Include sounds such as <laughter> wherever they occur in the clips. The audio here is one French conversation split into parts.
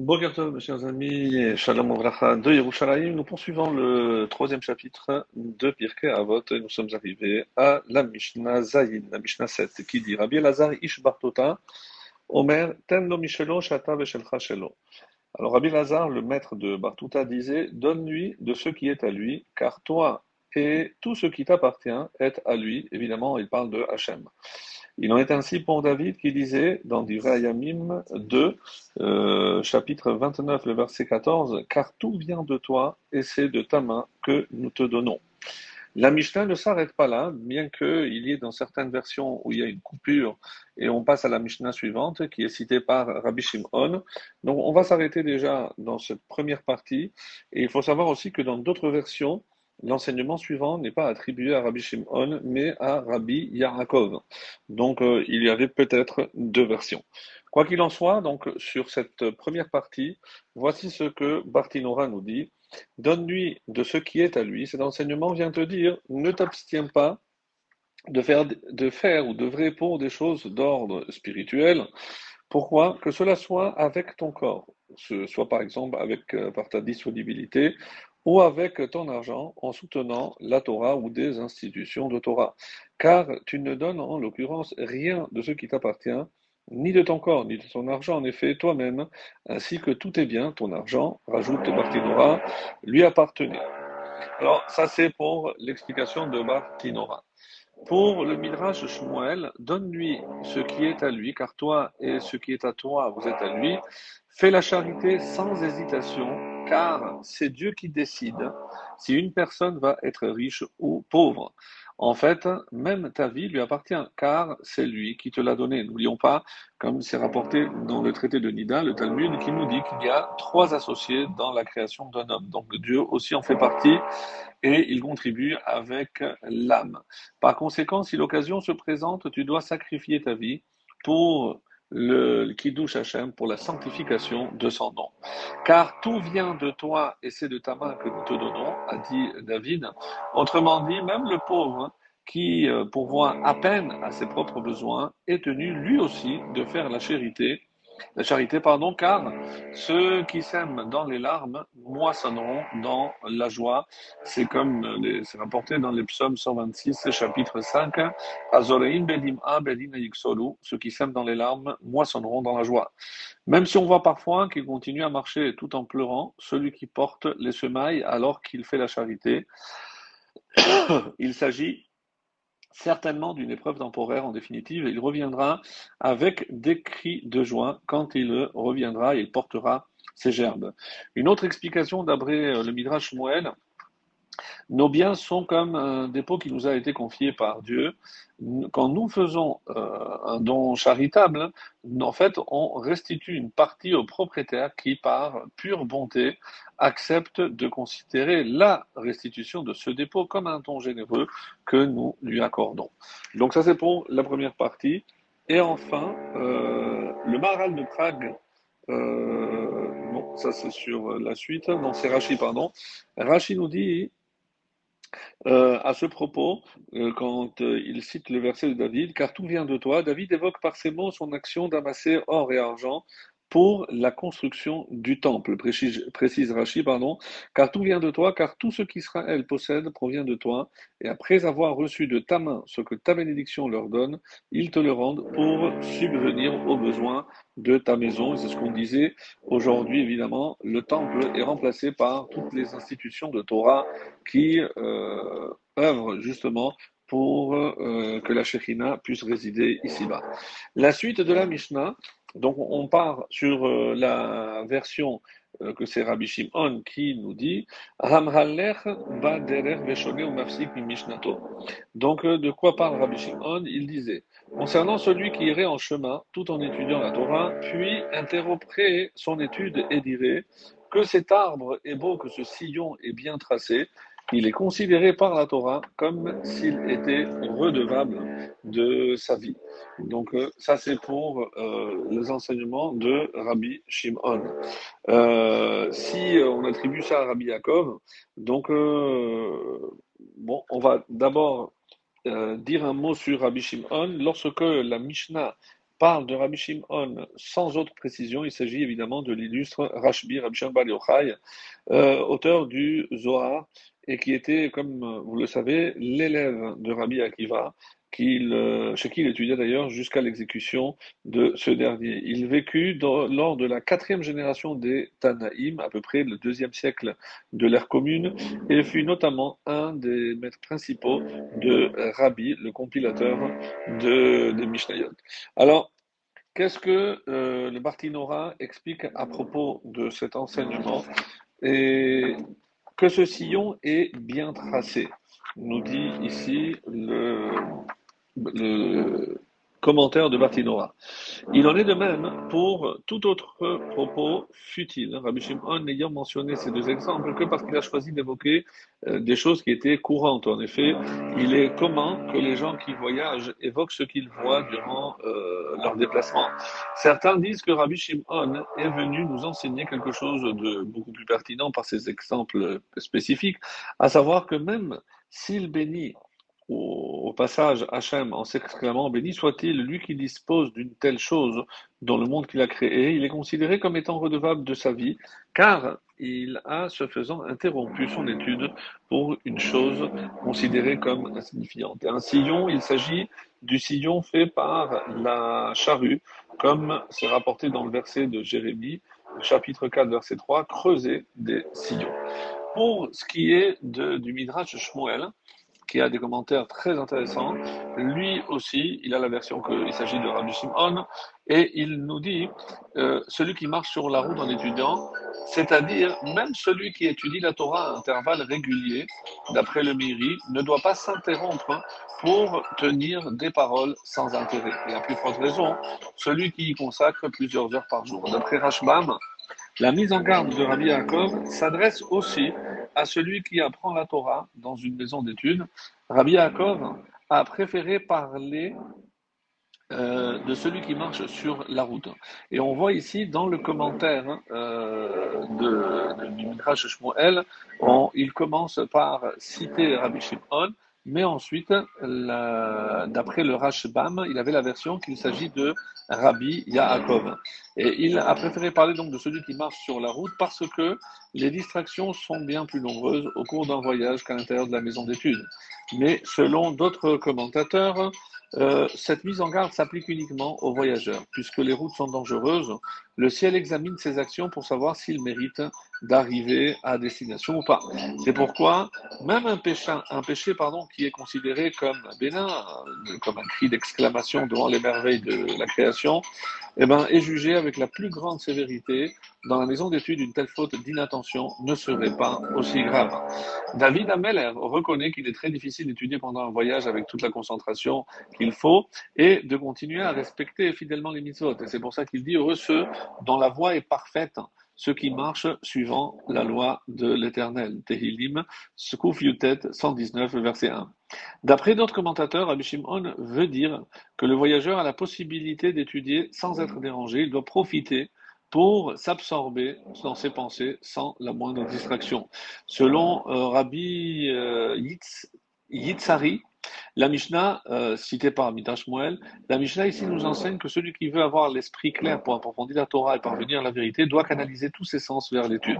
Bonjour mes chers amis, Shalom de Yerushalayim. Nous poursuivons le troisième chapitre de Pirkei Avot et nous sommes arrivés à la Mishnah Zayin, la Mishnah 7, qui dit Rabbi Lazar Ish Bartota, Omer, Ten lo Mishelo, Shata Veshelcha Shelo. Alors Rabbi Lazar, le maître de Bartuta, disait Donne-lui de ce qui est à lui, car toi et tout ce qui t'appartient est à lui. Évidemment, il parle de Hachem. Il en est ainsi pour David qui disait dans Yamim 2, euh, chapitre 29, le verset 14, Car tout vient de toi et c'est de ta main que nous te donnons. La Mishnah ne s'arrête pas là, bien qu'il y ait dans certaines versions où il y a une coupure et on passe à la Mishnah suivante qui est citée par Rabbi Shimon. Donc on va s'arrêter déjà dans cette première partie et il faut savoir aussi que dans d'autres versions, l'enseignement suivant n'est pas attribué à Rabbi Shimon, mais à Rabbi Yarakov. Donc euh, il y avait peut-être deux versions. Quoi qu'il en soit, donc sur cette première partie, voici ce que Bartinora nous dit. Donne-lui de ce qui est à lui. Cet enseignement vient te dire, ne t'abstiens pas de faire, ou de répondre des choses d'ordre spirituel. Pourquoi? Que cela soit avec ton corps, ce soit par exemple avec euh, par ta disponibilité ou avec ton argent en soutenant la Torah ou des institutions de Torah. Car tu ne donnes en l'occurrence rien de ce qui t'appartient, ni de ton corps, ni de ton argent, en effet, toi-même, ainsi que tout est bien, ton argent, rajoute Bartinora, lui appartenait. Alors, ça c'est pour l'explication de Bartinora. Pour le Midrash Shmuel, donne-lui ce qui est à lui, car toi et ce qui est à toi, vous êtes à lui. Fais la charité sans hésitation, car c'est Dieu qui décide si une personne va être riche ou pauvre. En fait, même ta vie lui appartient, car c'est lui qui te l'a donné. N'oublions pas, comme c'est rapporté dans le traité de Nida, le Talmud, qui nous dit qu'il y a trois associés dans la création d'un homme. Donc Dieu aussi en fait partie et il contribue avec l'âme. Par conséquent, si l'occasion se présente, tu dois sacrifier ta vie pour le Kiddush Hashem pour la sanctification de son nom. Car tout vient de toi et c'est de ta main que nous te donnons, a dit David. Autrement dit, même le pauvre qui euh, pourvoit à peine à ses propres besoins est tenu lui aussi de faire la charité la charité, pardon, car ceux qui sèment dans les larmes moissonneront dans la joie. C'est comme c'est rapporté dans les psaumes 126, chapitre 5. Ceux qui sèment dans les larmes moissonneront dans la joie. Même si on voit parfois qu'il continue à marcher tout en pleurant, celui qui porte les semailles alors qu'il fait la charité, <coughs> il s'agit certainement d'une épreuve temporaire en définitive, il reviendra avec des cris de joie quand il reviendra il portera ses gerbes. Une autre explication d'après euh, le Midrash Moël, nos biens sont comme un dépôt qui nous a été confié par Dieu. Quand nous faisons euh, un don charitable, en fait, on restitue une partie au propriétaire qui, par pure bonté, accepte de considérer la restitution de ce dépôt comme un don généreux que nous lui accordons. Donc ça, c'est pour la première partie. Et enfin, euh, le Maral de Prague, euh, bon, ça c'est sur la suite, non, c'est Rachi, pardon. Rachi nous dit euh, à ce propos, euh, quand euh, il cite le verset de David, car tout vient de toi, David évoque par ces mots son action d'amasser or et argent pour la construction du temple, précise, précise pardon, car tout vient de toi, car tout ce qu'Israël possède provient de toi, et après avoir reçu de ta main ce que ta bénédiction leur donne, ils te le rendent pour subvenir aux besoins de ta maison. c'est ce qu'on disait aujourd'hui, évidemment, le temple est remplacé par toutes les institutions de Torah qui euh, œuvrent justement pour euh, que la Shekhina puisse résider ici-bas. La suite de la Mishnah, donc on part sur euh, la version euh, que c'est Rabbi Shimon qui nous dit Donc euh, de quoi parle Rabbi Shimon? Il disait concernant celui qui irait en chemin tout en étudiant la Torah, puis interromprait son étude et dirait que cet arbre est beau, que ce sillon est bien tracé, il est considéré par la Torah comme s'il était redevable de sa vie. Donc euh, ça c'est pour euh, les enseignements de Rabbi Shimon. Euh, si on attribue ça à Rabbi Yaakov, donc on va d'abord dire un mot sur Rabbi Shimon. Lorsque la Mishnah parle de Rabbi Shimon sans autre précision. Il s'agit évidemment de l'illustre Rashbi, Rabbi Shimon Yochai, euh, auteur du Zohar, et qui était, comme vous le savez, l'élève de Rabbi Akiva, euh, chez qui il étudia d'ailleurs jusqu'à l'exécution de ce dernier. Il vécut lors de la quatrième génération des Tanaïm, à peu près le deuxième siècle de l'ère commune, et fut notamment un des maîtres principaux de Rabbi, le compilateur de, des Mishnayot. Alors, qu'est-ce que euh, le Bartinora explique à propos de cet enseignement que ce sillon est bien tracé? Nous dit ici le, commentaire de Bartinora. Il en est de même pour tout autre propos futile. Rabbi Shimon n'ayant mentionné ces deux exemples que parce qu'il a choisi d'évoquer euh, des choses qui étaient courantes. En effet, il est commun que les gens qui voyagent évoquent ce qu'ils voient durant euh, leur déplacement. Certains disent que Rabbi Shimon est venu nous enseigner quelque chose de beaucoup plus pertinent par ces exemples spécifiques, à savoir que même s'il bénit au, passage Hachem en s'exclamant Béni soit-il lui qui dispose d'une telle chose dans le monde qu'il a créé, il est considéré comme étant redevable de sa vie, car il a, ce faisant, interrompu son étude pour une chose considérée comme insignifiante. un sillon, il s'agit du sillon fait par la charrue, comme c'est rapporté dans le verset de Jérémie, chapitre 4, verset 3, creuser des sillons. Pour ce qui est du Midrash Shmuel, qui a des commentaires très intéressants. Lui aussi, il a la version qu'il s'agit de Rabbi Shimon, et il nous dit euh, celui qui marche sur la route en étudiant, c'est-à-dire même celui qui étudie la Torah à intervalles réguliers, d'après le Miri, ne doit pas s'interrompre pour tenir des paroles sans intérêt. Et à plus forte raison, celui qui y consacre plusieurs heures par jour. D'après Rashbam, la mise en garde de Rabbi Yaakov s'adresse aussi à celui qui apprend la Torah dans une maison d'études. Rabbi Yaakov a préféré parler euh, de celui qui marche sur la route. Et on voit ici dans le commentaire euh, de, Shmuel, il commence par citer Rabbi Shimon, mais ensuite, d'après le Rashbam, il avait la version qu'il s'agit de Rabbi Yaakov. Et il a préféré parler donc de celui qui marche sur la route parce que les distractions sont bien plus nombreuses au cours d'un voyage qu'à l'intérieur de la maison d'études. Mais selon d'autres commentateurs, euh, cette mise en garde s'applique uniquement aux voyageurs. Puisque les routes sont dangereuses, le ciel examine ses actions pour savoir s'il mérite d'arriver à destination ou pas. C'est pourquoi même un péché, un péché pardon, qui est considéré comme bénin, comme un cri d'exclamation devant les merveilles de la création, eh ben, est jugé avec la plus grande sévérité. Dans la maison d'études, une telle faute d'inattention ne serait pas aussi grave. David Ameller reconnaît qu'il est très difficile d'étudier pendant un voyage avec toute la concentration qu'il faut et de continuer à respecter fidèlement les mitzvot. Et c'est pour ça qu'il dit heureux ceux dont la voie est parfaite ceux qui marchent suivant la loi de l'Éternel. Tehilim, Skuf Yutet 119, verset 1. D'après d'autres commentateurs, Rabbi Shimon veut dire que le voyageur a la possibilité d'étudier sans être dérangé, il doit profiter pour s'absorber dans ses pensées sans la moindre distraction. Selon euh, Rabbi euh, Yitzhari, la Mishnah, euh, citée par Midrash Moel, la Mishnah ici nous enseigne que celui qui veut avoir l'esprit clair pour approfondir la Torah et parvenir à la vérité doit canaliser tous ses sens vers l'étude.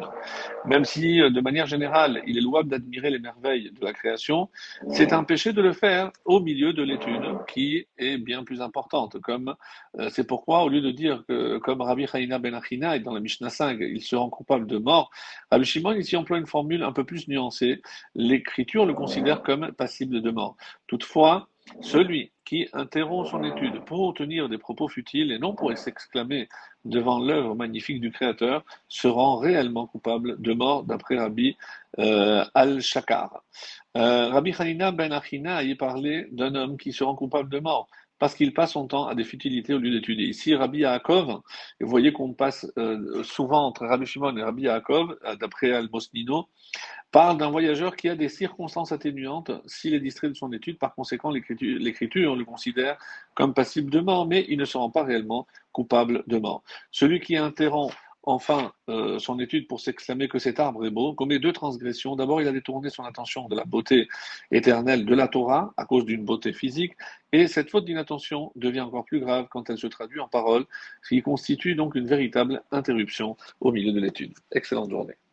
Même si, euh, de manière générale, il est louable d'admirer les merveilles de la création, c'est un péché de le faire au milieu de l'étude qui est bien plus importante. Comme euh, c'est pourquoi, au lieu de dire que, comme Rabbi ben Achina dans la Mishnah 5, il se rend coupable de mort, Rabbi Shimon ici emploie une formule un peu plus nuancée. L'écriture le considère comme passible de mort. Toutefois, celui qui interrompt son étude pour tenir des propos futiles et non pour s'exclamer devant l'œuvre magnifique du Créateur se rend réellement coupable de mort, d'après Rabbi euh, Al-Shakar. Euh, Rabbi Hanina ben Achina a y parlé d'un homme qui se rend coupable de mort parce qu'il passe son temps à des futilités au lieu d'étudier. Ici, Rabbi Yaakov, et vous voyez qu'on passe euh, souvent entre Rabbi Shimon et Rabbi Yaakov, d'après Al-Mosnino, parle d'un voyageur qui a des circonstances atténuantes s'il est distrait de son étude. Par conséquent, l'écriture le considère comme passible de mort, mais il ne se rend pas réellement coupable de mort. Celui qui interrompt enfin euh, son étude pour s'exclamer que cet arbre est beau, commet deux transgressions. D'abord, il a détourné son attention de la beauté éternelle de la Torah à cause d'une beauté physique, et cette faute d'inattention devient encore plus grave quand elle se traduit en paroles, ce qui constitue donc une véritable interruption au milieu de l'étude. Excellente journée.